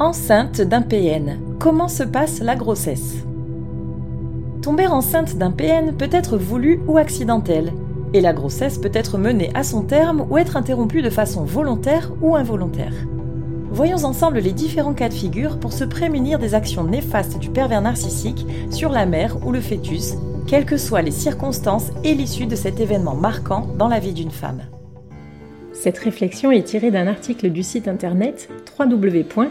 Enceinte d'un PN. Comment se passe la grossesse? Tomber enceinte d'un PN peut être voulu ou accidentel, et la grossesse peut être menée à son terme ou être interrompue de façon volontaire ou involontaire. Voyons ensemble les différents cas de figure pour se prémunir des actions néfastes du pervers narcissique sur la mère ou le fœtus, quelles que soient les circonstances et l'issue de cet événement marquant dans la vie d'une femme. Cette réflexion est tirée d'un article du site internet www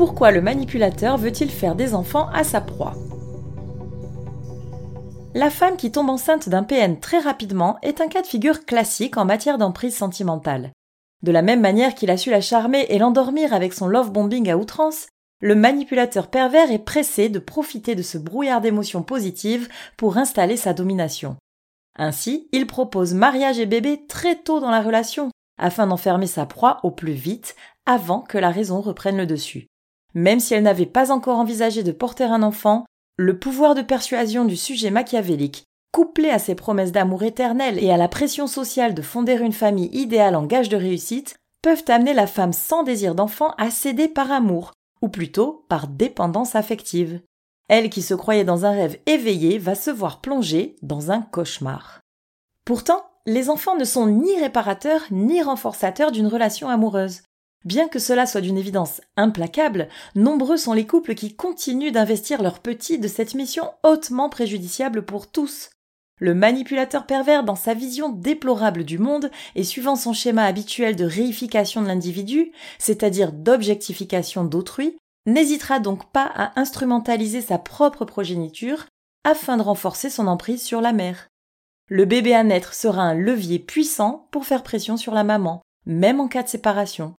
Pourquoi le manipulateur veut-il faire des enfants à sa proie La femme qui tombe enceinte d'un PN très rapidement est un cas de figure classique en matière d'emprise sentimentale. De la même manière qu'il a su la charmer et l'endormir avec son love bombing à outrance, le manipulateur pervers est pressé de profiter de ce brouillard d'émotions positives pour installer sa domination. Ainsi, il propose mariage et bébé très tôt dans la relation, afin d'enfermer sa proie au plus vite, avant que la raison reprenne le dessus. Même si elle n'avait pas encore envisagé de porter un enfant, le pouvoir de persuasion du sujet machiavélique, couplé à ses promesses d'amour éternel et à la pression sociale de fonder une famille idéale en gage de réussite, peuvent amener la femme sans désir d'enfant à céder par amour, ou plutôt par dépendance affective. Elle qui se croyait dans un rêve éveillé va se voir plongée dans un cauchemar. Pourtant, les enfants ne sont ni réparateurs ni renforçateurs d'une relation amoureuse. Bien que cela soit d'une évidence implacable, nombreux sont les couples qui continuent d'investir leurs petits de cette mission hautement préjudiciable pour tous. Le manipulateur pervers, dans sa vision déplorable du monde et suivant son schéma habituel de réification de l'individu, c'est-à-dire d'objectification d'autrui, n'hésitera donc pas à instrumentaliser sa propre progéniture afin de renforcer son emprise sur la mère. Le bébé à naître sera un levier puissant pour faire pression sur la maman, même en cas de séparation.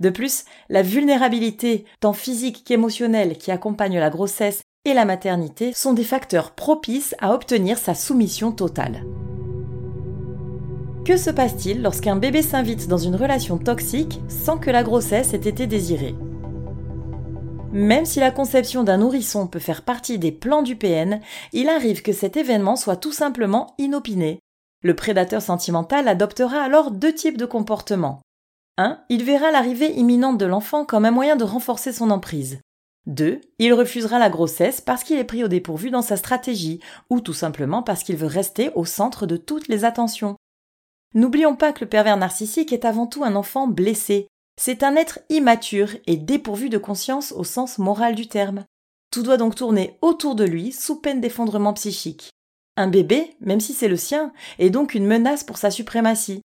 De plus, la vulnérabilité, tant physique qu'émotionnelle, qui accompagne la grossesse et la maternité sont des facteurs propices à obtenir sa soumission totale. Que se passe-t-il lorsqu'un bébé s'invite dans une relation toxique sans que la grossesse ait été désirée? Même si la conception d'un nourrisson peut faire partie des plans du PN, il arrive que cet événement soit tout simplement inopiné. Le prédateur sentimental adoptera alors deux types de comportements. 1. Il verra l'arrivée imminente de l'enfant comme un moyen de renforcer son emprise. 2. Il refusera la grossesse parce qu'il est pris au dépourvu dans sa stratégie, ou tout simplement parce qu'il veut rester au centre de toutes les attentions. N'oublions pas que le pervers narcissique est avant tout un enfant blessé. C'est un être immature et dépourvu de conscience au sens moral du terme. Tout doit donc tourner autour de lui sous peine d'effondrement psychique. Un bébé, même si c'est le sien, est donc une menace pour sa suprématie.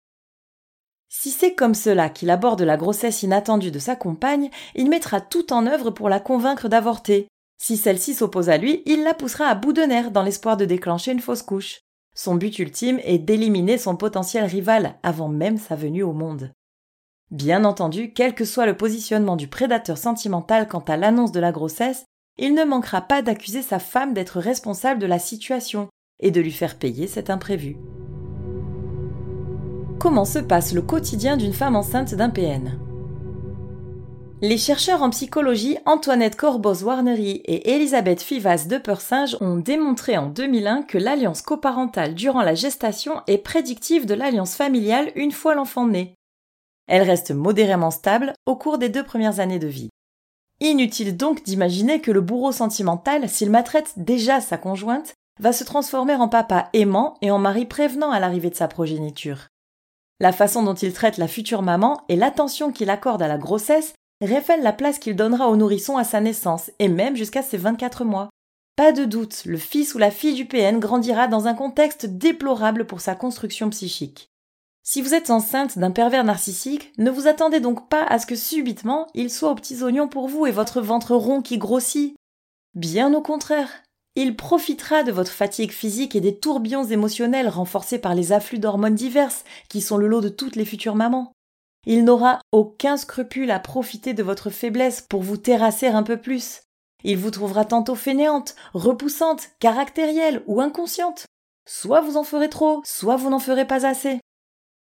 Si c'est comme cela qu'il aborde la grossesse inattendue de sa compagne, il mettra tout en œuvre pour la convaincre d'avorter. Si celle-ci s'oppose à lui, il la poussera à bout de nerfs dans l'espoir de déclencher une fausse couche. Son but ultime est d'éliminer son potentiel rival avant même sa venue au monde. Bien entendu, quel que soit le positionnement du prédateur sentimental quant à l'annonce de la grossesse, il ne manquera pas d'accuser sa femme d'être responsable de la situation et de lui faire payer cet imprévu comment se passe le quotidien d'une femme enceinte d'un PN. Les chercheurs en psychologie Antoinette Corbos-Warnery et Elisabeth Fivas de Persinge ont démontré en 2001 que l'alliance coparentale durant la gestation est prédictive de l'alliance familiale une fois l'enfant né. Elle reste modérément stable au cours des deux premières années de vie. Inutile donc d'imaginer que le bourreau sentimental, s'il maltraite déjà sa conjointe, va se transformer en papa aimant et en mari prévenant à l'arrivée de sa progéniture. La façon dont il traite la future maman et l'attention qu'il accorde à la grossesse révèlent la place qu'il donnera au nourrisson à sa naissance et même jusqu'à ses 24 mois. Pas de doute, le fils ou la fille du PN grandira dans un contexte déplorable pour sa construction psychique. Si vous êtes enceinte d'un pervers narcissique, ne vous attendez donc pas à ce que subitement il soit aux petits oignons pour vous et votre ventre rond qui grossit. Bien au contraire, il profitera de votre fatigue physique et des tourbillons émotionnels renforcés par les afflux d'hormones diverses qui sont le lot de toutes les futures mamans. Il n'aura aucun scrupule à profiter de votre faiblesse pour vous terrasser un peu plus. Il vous trouvera tantôt fainéante, repoussante, caractérielle ou inconsciente. Soit vous en ferez trop, soit vous n'en ferez pas assez.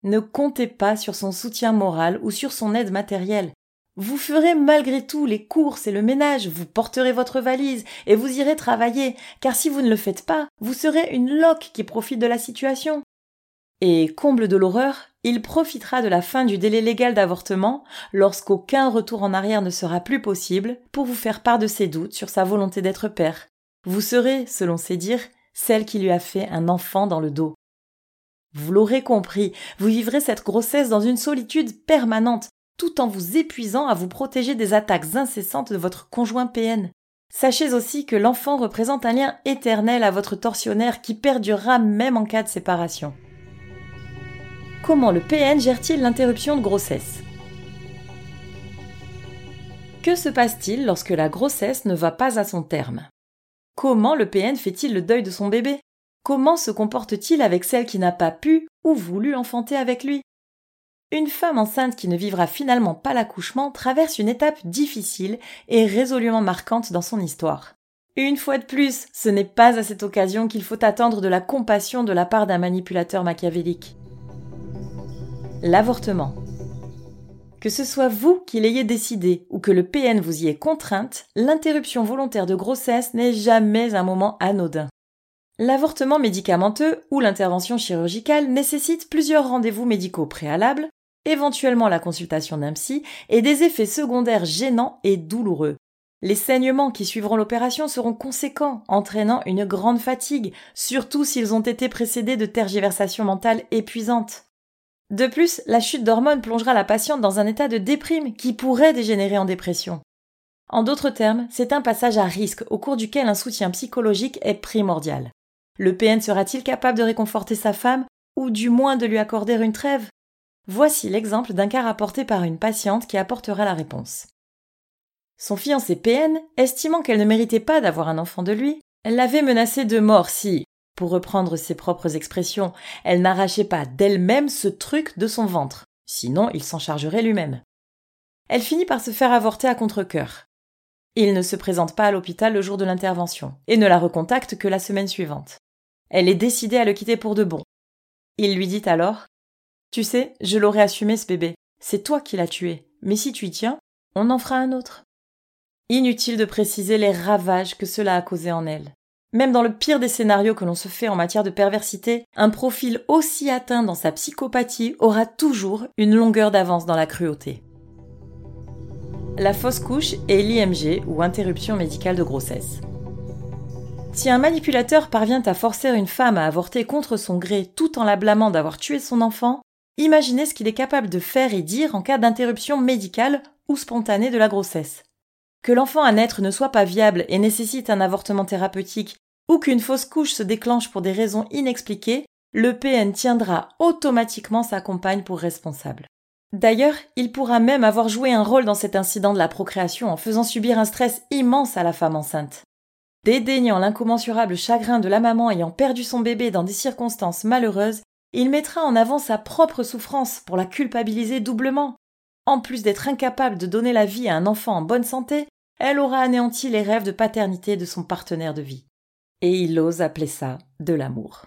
Ne comptez pas sur son soutien moral ou sur son aide matérielle. Vous ferez malgré tout les courses et le ménage, vous porterez votre valise et vous irez travailler, car si vous ne le faites pas, vous serez une loque qui profite de la situation. Et comble de l'horreur, il profitera de la fin du délai légal d'avortement, lorsqu'aucun retour en arrière ne sera plus possible, pour vous faire part de ses doutes sur sa volonté d'être père. Vous serez, selon ses dires, celle qui lui a fait un enfant dans le dos. Vous l'aurez compris, vous vivrez cette grossesse dans une solitude permanente, tout en vous épuisant à vous protéger des attaques incessantes de votre conjoint PN. Sachez aussi que l'enfant représente un lien éternel à votre tortionnaire qui perdurera même en cas de séparation. Comment le PN gère-t-il l'interruption de grossesse? Que se passe-t-il lorsque la grossesse ne va pas à son terme? Comment le PN fait-il le deuil de son bébé? Comment se comporte-t-il avec celle qui n'a pas pu ou voulu enfanter avec lui? Une femme enceinte qui ne vivra finalement pas l'accouchement traverse une étape difficile et résolument marquante dans son histoire. Une fois de plus, ce n'est pas à cette occasion qu'il faut attendre de la compassion de la part d'un manipulateur machiavélique l'avortement. Que ce soit vous qui l'ayez décidé ou que le PN vous y ait contrainte, l'interruption volontaire de grossesse n'est jamais un moment anodin. L'avortement médicamenteux ou l'intervention chirurgicale nécessite plusieurs rendez-vous médicaux préalables, éventuellement la consultation d'un psy et des effets secondaires gênants et douloureux. Les saignements qui suivront l'opération seront conséquents, entraînant une grande fatigue, surtout s'ils ont été précédés de tergiversations mentales épuisantes. De plus, la chute d'hormones plongera la patiente dans un état de déprime qui pourrait dégénérer en dépression. En d'autres termes, c'est un passage à risque au cours duquel un soutien psychologique est primordial. Le PN sera-t-il capable de réconforter sa femme ou du moins de lui accorder une trêve? Voici l'exemple d'un cas rapporté par une patiente qui apportera la réponse. Son fiancé PN, estimant qu'elle ne méritait pas d'avoir un enfant de lui, l'avait menacé de mort si, pour reprendre ses propres expressions, elle n'arrachait pas d'elle-même ce truc de son ventre, sinon il s'en chargerait lui-même. Elle finit par se faire avorter à contre-cœur. Il ne se présente pas à l'hôpital le jour de l'intervention, et ne la recontacte que la semaine suivante. Elle est décidée à le quitter pour de bon. Il lui dit alors Tu sais, je l'aurais assumé ce bébé. C'est toi qui l'as tué. Mais si tu y tiens, on en fera un autre. Inutile de préciser les ravages que cela a causé en elle. Même dans le pire des scénarios que l'on se fait en matière de perversité, un profil aussi atteint dans sa psychopathie aura toujours une longueur d'avance dans la cruauté. La fausse couche est l'IMG ou interruption médicale de grossesse. Si un manipulateur parvient à forcer une femme à avorter contre son gré tout en la blâmant d'avoir tué son enfant, imaginez ce qu'il est capable de faire et dire en cas d'interruption médicale ou spontanée de la grossesse. Que l'enfant à naître ne soit pas viable et nécessite un avortement thérapeutique, ou qu'une fausse couche se déclenche pour des raisons inexpliquées, le PN tiendra automatiquement sa compagne pour responsable. D'ailleurs, il pourra même avoir joué un rôle dans cet incident de la procréation en faisant subir un stress immense à la femme enceinte. Dédaignant l'incommensurable chagrin de la maman ayant perdu son bébé dans des circonstances malheureuses, il mettra en avant sa propre souffrance pour la culpabiliser doublement. En plus d'être incapable de donner la vie à un enfant en bonne santé, elle aura anéanti les rêves de paternité de son partenaire de vie. Et il ose appeler ça de l'amour.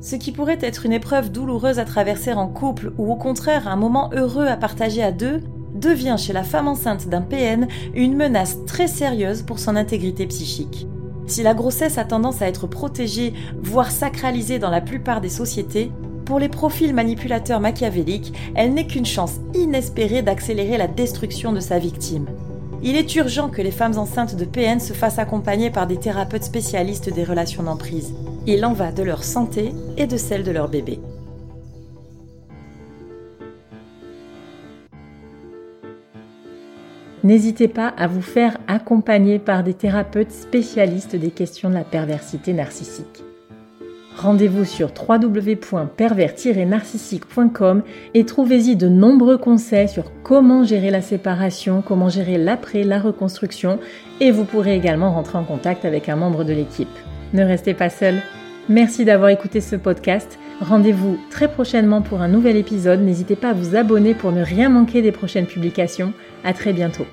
Ce qui pourrait être une épreuve douloureuse à traverser en couple ou au contraire un moment heureux à partager à deux, devient chez la femme enceinte d'un PN une menace très sérieuse pour son intégrité psychique. Si la grossesse a tendance à être protégée, voire sacralisée dans la plupart des sociétés, pour les profils manipulateurs machiavéliques, elle n'est qu'une chance inespérée d'accélérer la destruction de sa victime. Il est urgent que les femmes enceintes de PN se fassent accompagner par des thérapeutes spécialistes des relations d'emprise. Il en va de leur santé et de celle de leur bébé. N'hésitez pas à vous faire accompagner par des thérapeutes spécialistes des questions de la perversité narcissique. Rendez-vous sur www.pervers-narcissique.com et trouvez-y de nombreux conseils sur comment gérer la séparation, comment gérer l'après, la reconstruction et vous pourrez également rentrer en contact avec un membre de l'équipe. Ne restez pas seul. Merci d'avoir écouté ce podcast. Rendez-vous très prochainement pour un nouvel épisode. N'hésitez pas à vous abonner pour ne rien manquer des prochaines publications. À très bientôt.